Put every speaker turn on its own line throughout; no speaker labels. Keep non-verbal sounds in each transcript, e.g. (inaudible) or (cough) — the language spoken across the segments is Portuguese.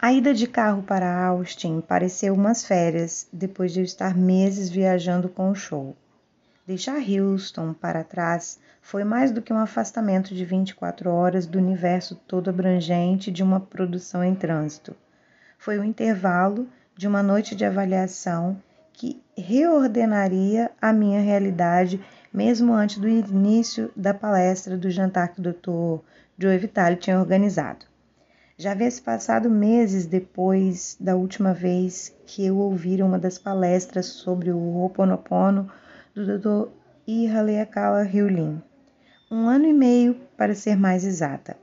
A ida de carro para Austin pareceu umas férias, depois de eu estar meses viajando com o show. Deixar Houston para trás foi mais do que um afastamento de 24 horas do universo todo abrangente de uma produção em trânsito. Foi o um intervalo de uma noite de avaliação que reordenaria a minha realidade mesmo antes do início da palestra do jantar que o Dr. Joe Vitale tinha organizado. Já havia se passado meses depois da última vez que eu ouvira uma das palestras sobre o Ho'oponopono do Dr. Ihaleakala Hyulin um ano e meio para ser mais exata.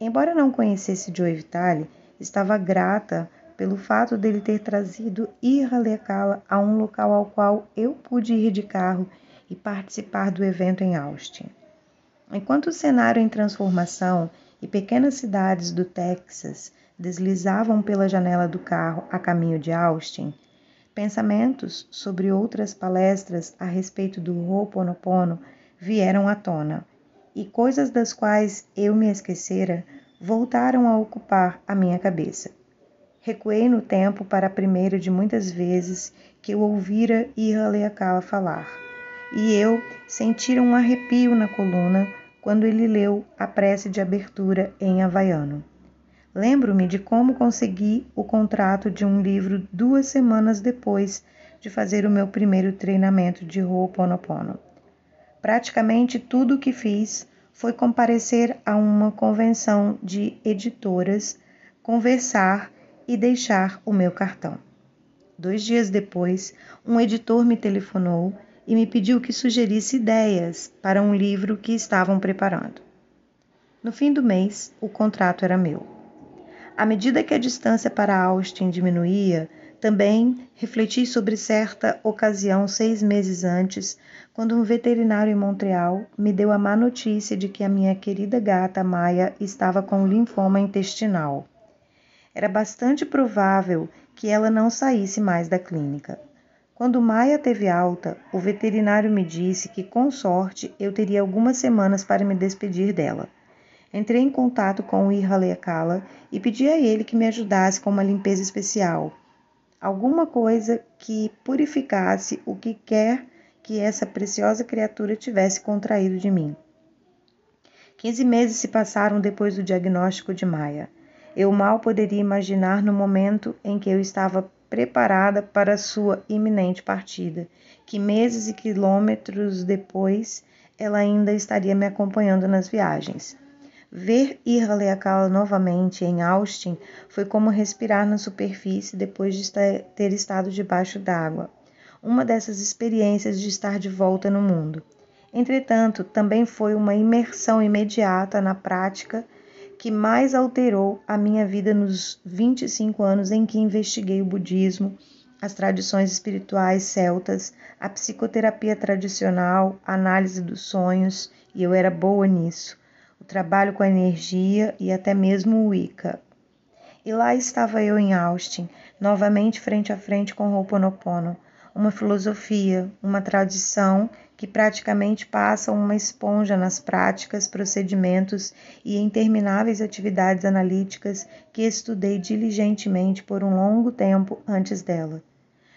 Embora não conhecesse Joe Vitale, estava grata pelo fato dele ter trazido Irhalekala a um local ao qual eu pude ir de carro e participar do evento em Austin. Enquanto o cenário em transformação e pequenas cidades do Texas deslizavam pela janela do carro a caminho de Austin, pensamentos sobre outras palestras a respeito do Ho'oponopono vieram à tona e coisas das quais eu me esquecera voltaram a ocupar a minha cabeça. Recuei no tempo para a primeira de muitas vezes que eu ouvira Ihaleakala falar, e eu sentira um arrepio na coluna quando ele leu a prece de abertura em havaiano. Lembro-me de como consegui o contrato de um livro duas semanas depois de fazer o meu primeiro treinamento de Ho'oponopono. Praticamente tudo o que fiz foi comparecer a uma convenção de editoras, conversar e deixar o meu cartão. Dois dias depois, um editor me telefonou e me pediu que sugerisse ideias para um livro que estavam preparando. No fim do mês, o contrato era meu. À medida que a distância para Austin diminuía, também refleti sobre certa ocasião seis meses antes, quando um veterinário em Montreal me deu a má notícia de que a minha querida gata Maia estava com linfoma intestinal. Era bastante provável que ela não saísse mais da clínica. Quando Maia teve alta, o veterinário me disse que, com sorte, eu teria algumas semanas para me despedir dela. Entrei em contato com o Ihaleakala e pedi a ele que me ajudasse com uma limpeza especial, alguma coisa que purificasse o que quer que essa preciosa criatura tivesse contraído de mim. Quinze meses se passaram depois do diagnóstico de Maia. Eu mal poderia imaginar no momento em que eu estava preparada para sua iminente partida, que meses e quilômetros depois ela ainda estaria me acompanhando nas viagens. Ver Irhaleakala novamente em Austin foi como respirar na superfície depois de ter estado debaixo d'água. Uma dessas experiências de estar de volta no mundo. Entretanto, também foi uma imersão imediata na prática que mais alterou a minha vida nos 25 anos em que investiguei o budismo, as tradições espirituais celtas, a psicoterapia tradicional, a análise dos sonhos, e eu era boa nisso o trabalho com a energia e até mesmo o Wicca. E lá estava eu em Austin, novamente frente a frente com Ho'oponopono, uma filosofia, uma tradição que praticamente passa uma esponja nas práticas, procedimentos e intermináveis atividades analíticas que estudei diligentemente por um longo tempo antes dela.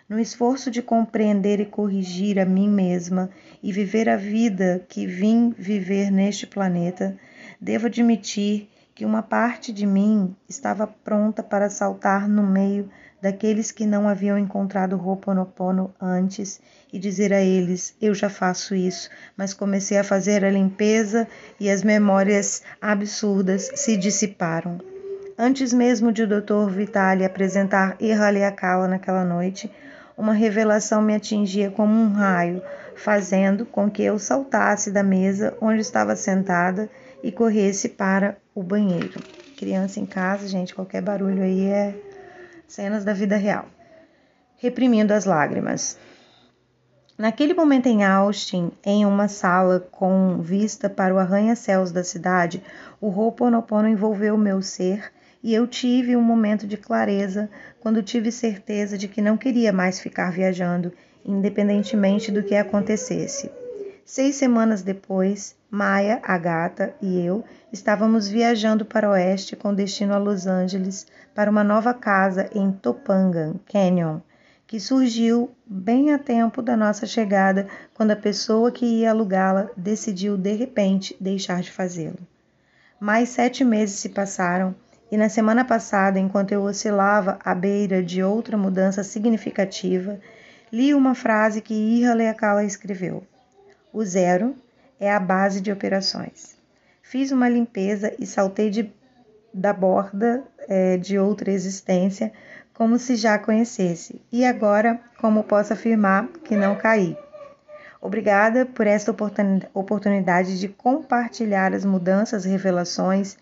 No esforço de compreender e corrigir a mim mesma e viver a vida que vim viver neste planeta, Devo admitir que uma parte de mim estava pronta para saltar no meio daqueles que não haviam encontrado Ho'oponopono antes e dizer a eles: Eu já faço isso, mas comecei a fazer a limpeza e as memórias absurdas se dissiparam. Antes mesmo de o Dr. Vitali apresentar Ihaleakala naquela noite, uma revelação me atingia como um raio, fazendo com que eu saltasse da mesa onde estava sentada e corresse para o banheiro. Criança em casa, gente, qualquer barulho aí é cenas da vida real. Reprimindo as lágrimas. Naquele momento em Austin, em uma sala com vista para o arranha-céus da cidade, o Ho'oponopono envolveu meu ser e eu tive um momento de clareza quando tive certeza de que não queria mais ficar viajando, independentemente do que acontecesse. Seis semanas depois, Maia, a gata e eu estávamos viajando para o oeste com destino a Los Angeles para uma nova casa em Topanga Canyon, que surgiu bem a tempo da nossa chegada, quando a pessoa que ia alugá-la decidiu de repente deixar de fazê-lo. Mais sete meses se passaram e na semana passada, enquanto eu oscilava à beira de outra mudança significativa, li uma frase que Ira Leakala escreveu. O zero é a base de operações. Fiz uma limpeza e saltei de, da borda é, de outra existência, como se já conhecesse, e agora, como posso afirmar que não caí. Obrigada por esta oportunidade de compartilhar as mudanças, revelações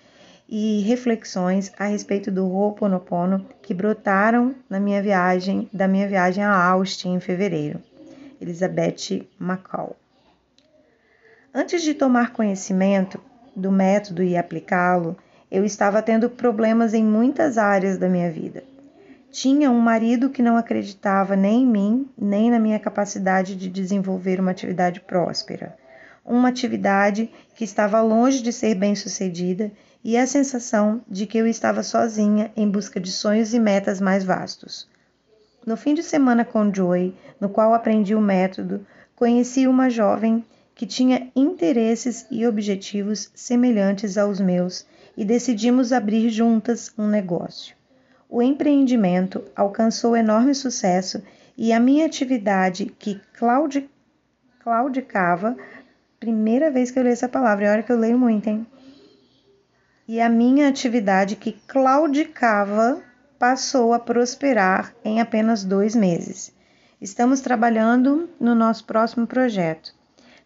e reflexões a respeito do Ho'oponopono que brotaram na minha viagem, da minha viagem a Austin em fevereiro. Elizabeth McCall. Antes de tomar conhecimento do método e aplicá-lo, eu estava tendo problemas em muitas áreas da minha vida. Tinha um marido que não acreditava nem em mim, nem na minha capacidade de desenvolver uma atividade próspera. Uma atividade que estava longe de ser bem-sucedida e a sensação de que eu estava sozinha em busca de sonhos e metas mais vastos. No fim de semana com Joy, no qual aprendi o método, conheci uma jovem que tinha interesses e objetivos semelhantes aos meus e decidimos abrir juntas um negócio. O empreendimento alcançou enorme sucesso e a minha atividade, que claudi, claudicava, primeira vez que eu leio essa palavra, é hora que eu leio muito, hein? E a minha atividade, que claudicava, passou a prosperar em apenas dois meses. Estamos trabalhando no nosso próximo projeto.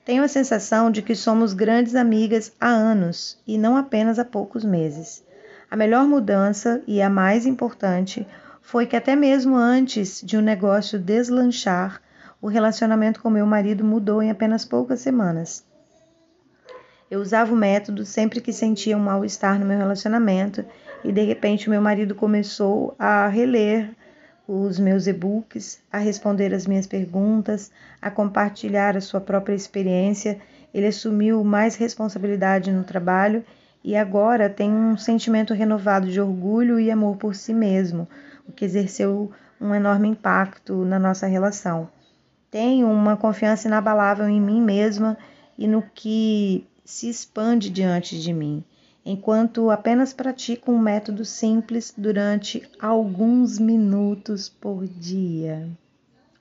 Tenho a sensação de que somos grandes amigas há anos e não apenas há poucos meses. A melhor mudança e a mais importante foi que, até mesmo antes de o um negócio deslanchar, o relacionamento com meu marido mudou em apenas poucas semanas. Eu usava o método sempre que sentia um mal-estar no meu relacionamento e de repente meu marido começou a reler os meus e-books, a responder as minhas perguntas, a compartilhar a sua própria experiência. Ele assumiu mais responsabilidade no trabalho e agora tem um sentimento renovado de orgulho e amor por si mesmo, o que exerceu um enorme impacto na nossa relação. Tenho uma confiança inabalável em mim mesma e no que se expande diante de mim enquanto apenas pratico um método simples durante alguns minutos por dia.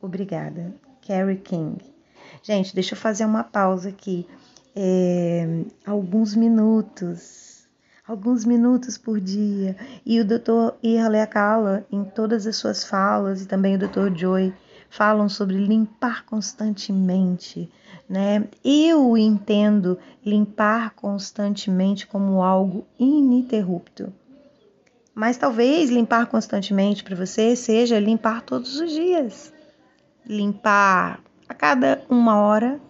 Obrigada. Carrie King. Gente, deixa eu fazer uma pausa aqui. É, alguns minutos. Alguns minutos por dia. E o Dr. Irle Akala, em todas as suas falas, e também o Dr. Joy, falam sobre limpar constantemente, né? Eu entendo limpar constantemente como algo ininterrupto. Mas talvez limpar constantemente para você seja limpar todos os dias. Limpar a cada uma hora,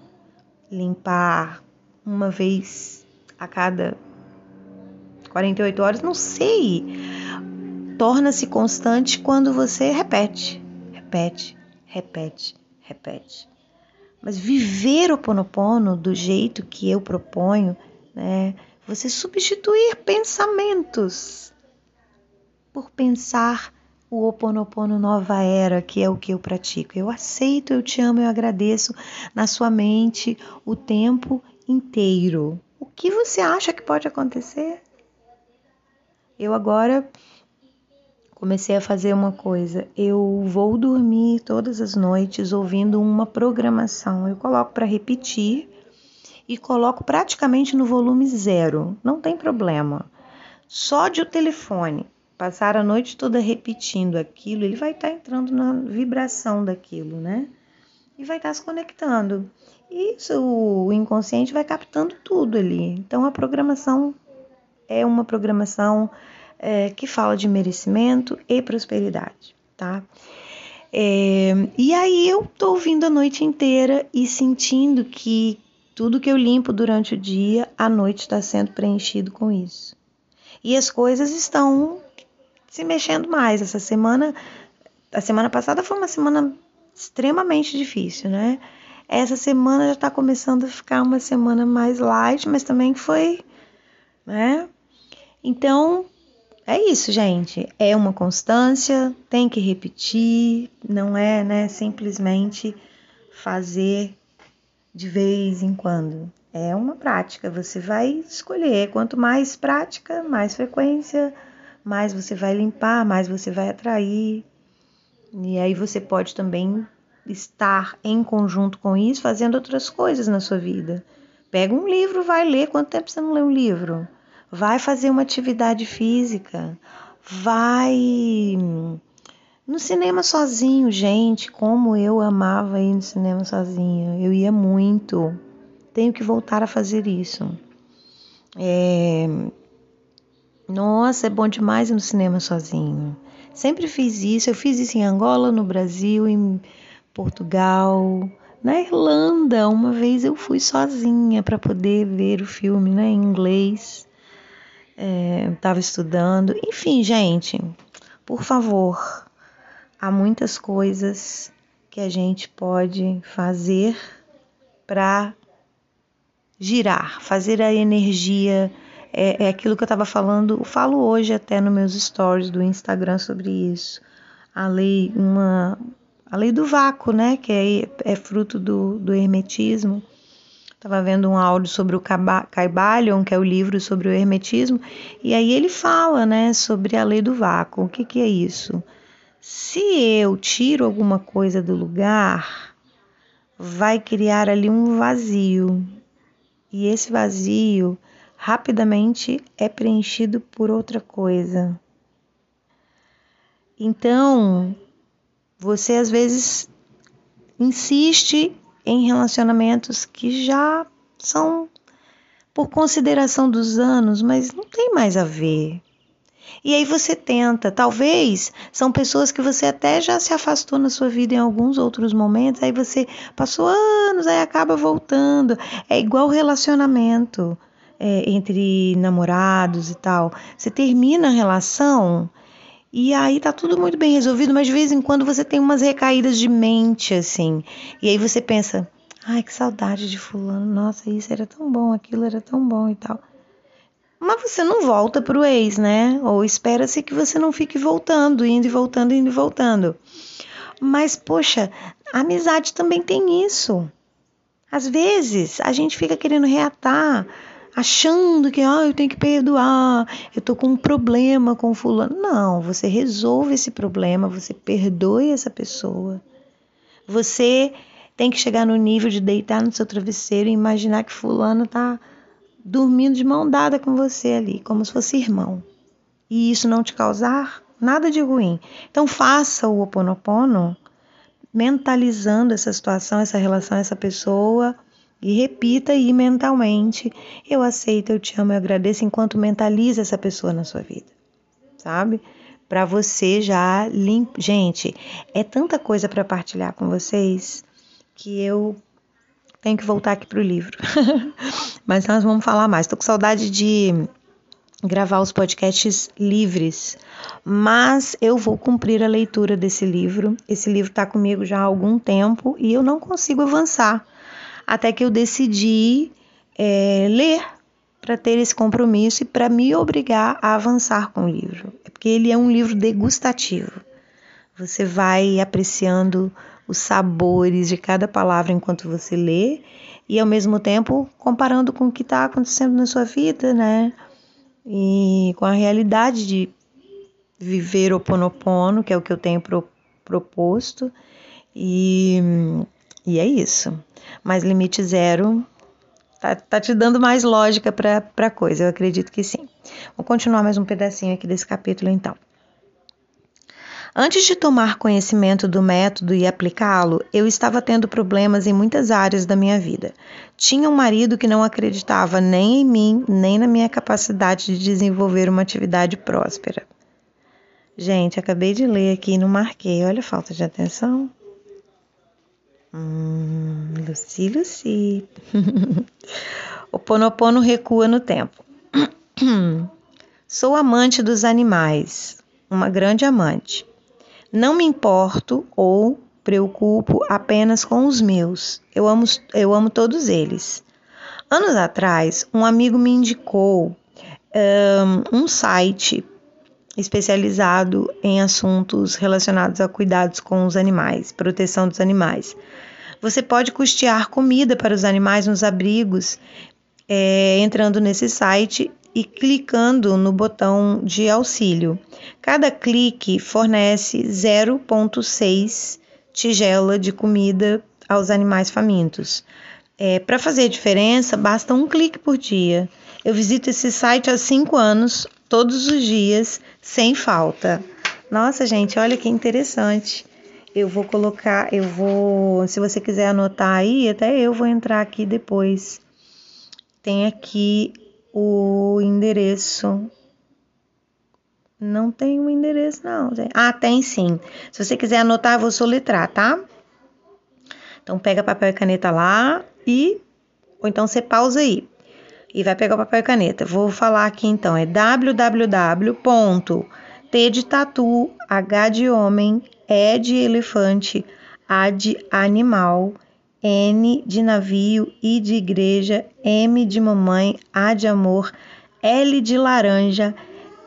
limpar uma vez a cada 48 horas, não sei. Torna-se constante quando você repete, repete, repete, repete. Mas viver o Ponopono do jeito que eu proponho, né? Você substituir pensamentos por pensar o Oponopono Nova Era, que é o que eu pratico. Eu aceito, eu te amo, eu agradeço na sua mente o tempo inteiro. O que você acha que pode acontecer? Eu agora comecei a fazer uma coisa. Eu vou dormir todas as noites ouvindo uma programação. Eu coloco para repetir e coloco praticamente no volume zero. Não tem problema. Só de o telefone passar a noite toda repetindo aquilo, ele vai estar tá entrando na vibração daquilo, né? E vai estar tá se conectando. E isso, o inconsciente vai captando tudo ali. Então a programação é uma programação é, que fala de merecimento e prosperidade, tá? É, e aí eu tô ouvindo a noite inteira e sentindo que tudo que eu limpo durante o dia, a noite está sendo preenchido com isso. E as coisas estão se mexendo mais. Essa semana, a semana passada foi uma semana extremamente difícil, né? essa semana já está começando a ficar uma semana mais light, mas também foi, né? Então, é isso, gente. É uma constância, tem que repetir, não é, né, simplesmente fazer de vez em quando. É uma prática, você vai escolher. Quanto mais prática, mais frequência, mais você vai limpar, mais você vai atrair. E aí você pode também estar em conjunto com isso, fazendo outras coisas na sua vida. Pega um livro, vai ler. Quanto tempo você não lê um livro? Vai fazer uma atividade física. Vai no cinema sozinho, gente. Como eu amava ir no cinema sozinha. Eu ia muito. Tenho que voltar a fazer isso. É... Nossa, é bom demais ir no cinema sozinho. Sempre fiz isso. Eu fiz isso em Angola, no Brasil, em Portugal, na Irlanda. Uma vez eu fui sozinha para poder ver o filme né, em inglês. Estava é, estudando. Enfim, gente, por favor, há muitas coisas que a gente pode fazer para girar, fazer a energia. É, é aquilo que eu estava falando, falo hoje até nos meus stories do Instagram sobre isso. A lei, uma, a lei do vácuo, né, que é, é fruto do, do hermetismo. Estava vendo um áudio sobre o Caibalion, que é o livro sobre o hermetismo, e aí ele fala, né, sobre a lei do vácuo. O que, que é isso? Se eu tiro alguma coisa do lugar, vai criar ali um vazio. E esse vazio rapidamente é preenchido por outra coisa. Então, você às vezes insiste em relacionamentos que já são por consideração dos anos, mas não tem mais a ver. E aí você tenta, talvez são pessoas que você até já se afastou na sua vida em alguns outros momentos, aí você passou anos, aí acaba voltando. É igual relacionamento é, entre namorados e tal. Você termina a relação, e aí tá tudo muito bem resolvido, mas de vez em quando você tem umas recaídas de mente, assim. E aí você pensa, ai, que saudade de fulano, nossa, isso era tão bom, aquilo era tão bom e tal. Mas você não volta pro ex, né? Ou espera-se que você não fique voltando, indo e voltando, indo e voltando. Mas, poxa, a amizade também tem isso. Às vezes a gente fica querendo reatar achando que ah, eu tenho que perdoar, eu tô com um problema com fulano. Não, você resolve esse problema, você perdoe essa pessoa. Você tem que chegar no nível de deitar no seu travesseiro e imaginar que fulano tá dormindo de mão dada com você ali, como se fosse irmão. E isso não te causar nada de ruim. Então faça o oponopono mentalizando essa situação, essa relação, essa pessoa e repita aí mentalmente: Eu aceito, eu te amo, eu agradeço, enquanto mentaliza essa pessoa na sua vida, sabe? Para você já limpa. Gente, é tanta coisa para partilhar com vocês que eu tenho que voltar aqui pro livro. (laughs) Mas nós vamos falar mais. Tô com saudade de gravar os podcasts livres, mas eu vou cumprir a leitura desse livro. Esse livro está comigo já há algum tempo e eu não consigo avançar até que eu decidi é, ler para ter esse compromisso e para me obrigar a avançar com o livro. É porque ele é um livro degustativo. Você vai apreciando os sabores de cada palavra enquanto você lê e ao mesmo tempo comparando com o que está acontecendo na sua vida, né? E com a realidade de viver o Ponopono, que é o que eu tenho pro, proposto. E, e é isso. Mas limite zero tá, tá te dando mais lógica para a coisa, eu acredito que sim. Vou continuar mais um pedacinho aqui desse capítulo então. Antes de tomar conhecimento do método e aplicá-lo, eu estava tendo problemas em muitas áreas da minha vida. Tinha um marido que não acreditava nem em mim, nem na minha capacidade de desenvolver uma atividade próspera. Gente, acabei de ler aqui e não marquei. Olha a falta de atenção. Hum, Luci, Luci. (laughs) o Ponopono recua no tempo. (clears throat) Sou amante dos animais, uma grande amante. Não me importo ou preocupo apenas com os meus. Eu amo, eu amo todos eles. Anos atrás, um amigo me indicou um, um site especializado em assuntos relacionados a cuidados com os animais, proteção dos animais. Você pode custear comida para os animais nos abrigos é, entrando nesse site e clicando no botão de auxílio. Cada clique fornece 0,6 tigela de comida aos animais famintos. É, Para fazer diferença, basta um clique por dia. Eu visito esse site há cinco anos, todos os dias, sem falta. Nossa, gente, olha que interessante. Eu vou colocar, eu vou, se você quiser anotar aí, até eu vou entrar aqui depois. Tem aqui o endereço. Não tem o um endereço, não. Ah, tem sim. Se você quiser anotar, eu vou soletrar, tá? Então, pega papel e caneta lá e. Ou então você pausa aí e vai pegar o papel e caneta. Vou falar aqui então: é www.t de tatu, h de homem, e de elefante, a de animal, N de navio, I de igreja, M de mamãe, A de amor, L de laranja,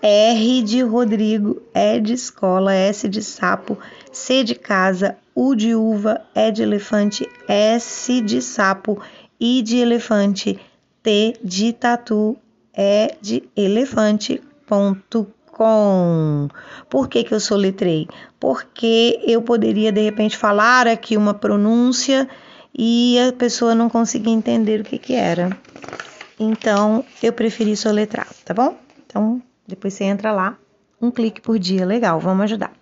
R de Rodrigo, E de escola, S de sapo, C de casa, U de uva, E de elefante, S de sapo, I de elefante, T de tatu, E de elefante.com. Por que, que eu soletrei? Porque eu poderia de repente falar aqui uma pronúncia e a pessoa não conseguia entender o que, que era. Então, eu preferi soletrar, tá bom? Então, depois você entra lá, um clique por dia, legal, vamos ajudar.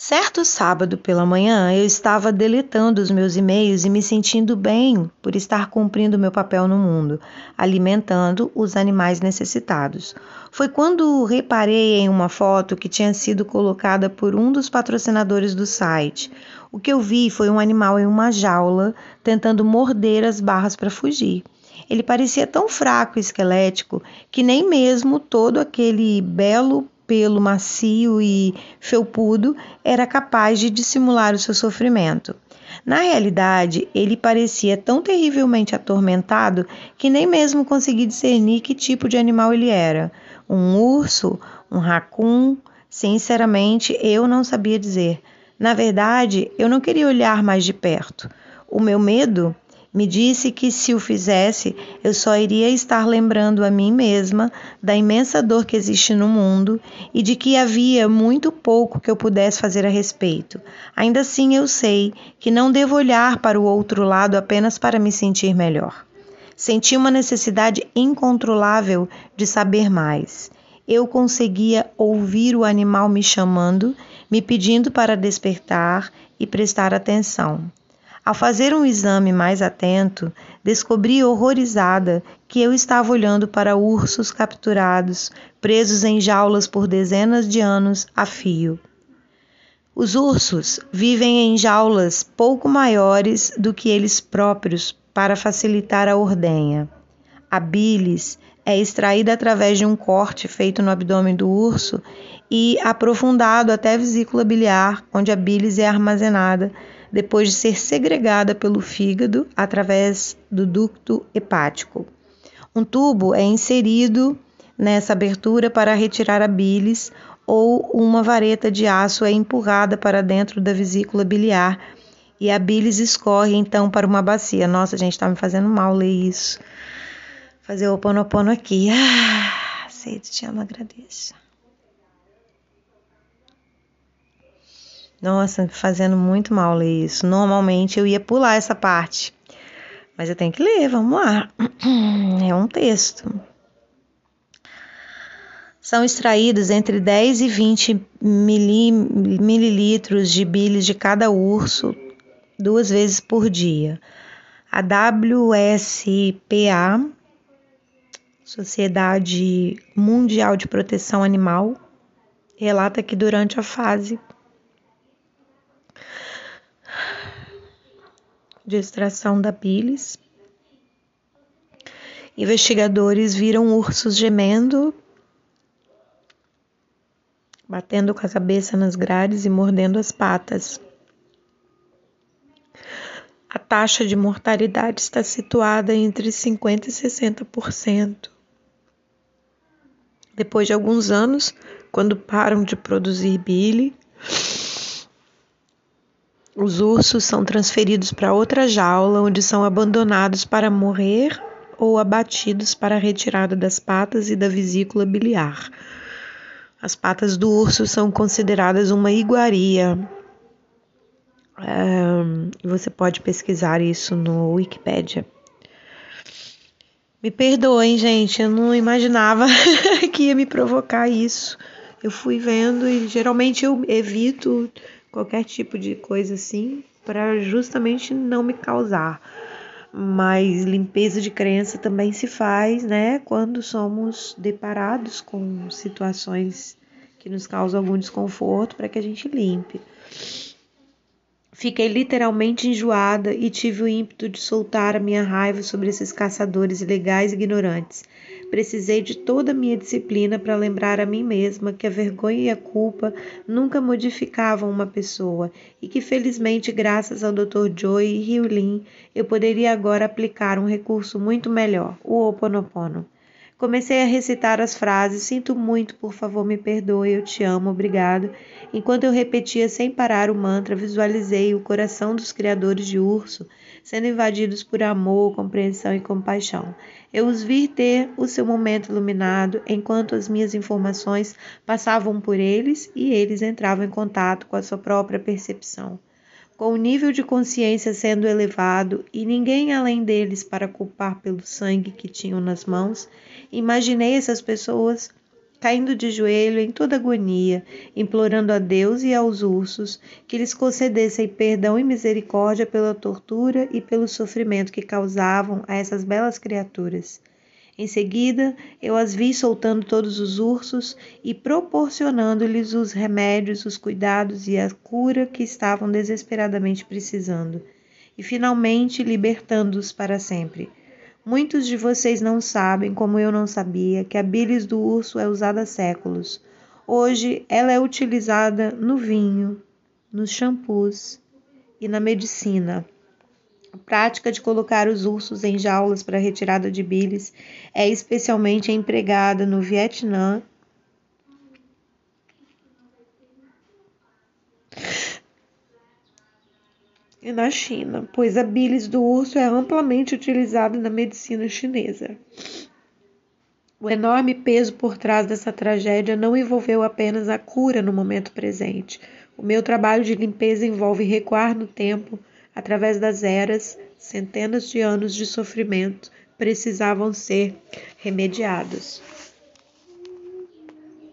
Certo sábado pela manhã, eu estava deletando os meus e-mails e me sentindo bem por estar cumprindo meu papel no mundo, alimentando os animais necessitados. Foi quando reparei em uma foto que tinha sido colocada por um dos patrocinadores do site. O que eu vi foi um animal em uma jaula tentando morder as barras para fugir. Ele parecia tão fraco e esquelético que nem mesmo todo aquele belo pelo macio e felpudo era capaz de dissimular o seu sofrimento. Na realidade, ele parecia tão terrivelmente atormentado que nem mesmo consegui discernir que tipo de animal ele era. Um urso? Um racun? Sinceramente, eu não sabia dizer. Na verdade, eu não queria olhar mais de perto. O meu medo me disse que se o fizesse, eu só iria estar lembrando a mim mesma da imensa dor que existe no mundo e de que havia muito pouco que eu pudesse fazer a respeito. Ainda assim, eu sei que não devo olhar para o outro lado apenas para me sentir melhor. Senti uma necessidade incontrolável de saber mais. Eu conseguia ouvir o animal me chamando me pedindo para despertar e prestar atenção. Ao fazer um exame mais atento, descobri horrorizada que eu estava olhando para ursos capturados, presos em jaulas por dezenas de anos a fio. Os ursos vivem em jaulas pouco maiores do que eles próprios para facilitar a ordenha. A bilis é extraída através de um corte feito no abdômen do urso e aprofundado até a vesícula biliar, onde a bilis é armazenada depois de ser segregada pelo fígado através do ducto hepático. Um tubo é inserido nessa abertura para retirar a bilis ou uma vareta de aço é empurrada para dentro da vesícula biliar e a bilis escorre então para uma bacia. Nossa, gente, está me fazendo mal ler isso. Fazer o ponopono aqui. Ah, sede, te amo, agradeço. Nossa, fazendo muito mal ler isso. Normalmente eu ia pular essa parte. Mas eu tenho que ler, vamos lá. (clears throat) É um texto. São extraídos entre 10 e 20 mililitros de bilis de cada urso duas vezes por dia. A WSPA, Sociedade Mundial de Proteção Animal, relata que durante a fase de extração da bilis. Investigadores viram ursos gemendo, batendo com a cabeça nas grades e mordendo as patas.
a taxa de mortalidade está situada entre 50% e 60%. Depois de alguns anos, quando param de produzir bile, os ursos são transferidos para outra jaula, onde são abandonados para morrer ou abatidos para a retirada das patas e da vesícula biliar. As patas do urso são consideradas uma iguaria. você pode pesquisar isso no Wikipedia. Me perdoem, gente, eu não imaginava (laughs) que ia me provocar isso. Eu fui vendo e geralmente eu evito qualquer tipo de coisa assim para justamente não me causar. Mas limpeza de crença também se faz, né, quando somos deparados com situações que nos causam algum desconforto para que a gente limpe. Fiquei literalmente enjoada e tive o ímpeto de soltar a minha raiva sobre esses caçadores ilegais e ignorantes. Precisei de toda a minha disciplina para lembrar a mim mesma que a vergonha e a culpa nunca modificavam uma pessoa e que, felizmente, graças ao Dr. Joy e Hyulin, eu poderia agora aplicar um recurso muito melhor, o Ho Oponopono. Comecei a recitar as frases: Sinto muito, por favor, me perdoe, eu te amo, obrigado. Enquanto eu repetia sem parar o mantra, visualizei o coração dos criadores de urso sendo invadidos por amor, compreensão e compaixão. Eu os vi ter o seu momento iluminado enquanto as minhas informações passavam por eles e eles entravam em contato com a sua própria percepção com o nível de consciência sendo elevado e ninguém além deles para culpar pelo sangue que tinham nas mãos, imaginei essas pessoas caindo de joelho em toda agonia, implorando a Deus e aos ursos que lhes concedessem perdão e misericórdia pela tortura e pelo sofrimento que causavam a essas belas criaturas. Em seguida, eu as vi soltando todos os ursos e proporcionando-lhes os remédios, os cuidados e a cura que estavam desesperadamente precisando, e finalmente libertando-os para sempre. Muitos de vocês não sabem, como eu não sabia, que a bilis do urso é usada há séculos. Hoje ela é utilizada no vinho, nos shampoos e na medicina. A prática de colocar os ursos em jaulas para retirada de bilis é especialmente empregada no Vietnã e na China, pois a bilis do urso é amplamente utilizada na medicina chinesa. O enorme peso por trás dessa tragédia não envolveu apenas a cura no momento presente. O meu trabalho de limpeza envolve recuar no tempo através das eras, centenas de anos de sofrimento precisavam ser remediados.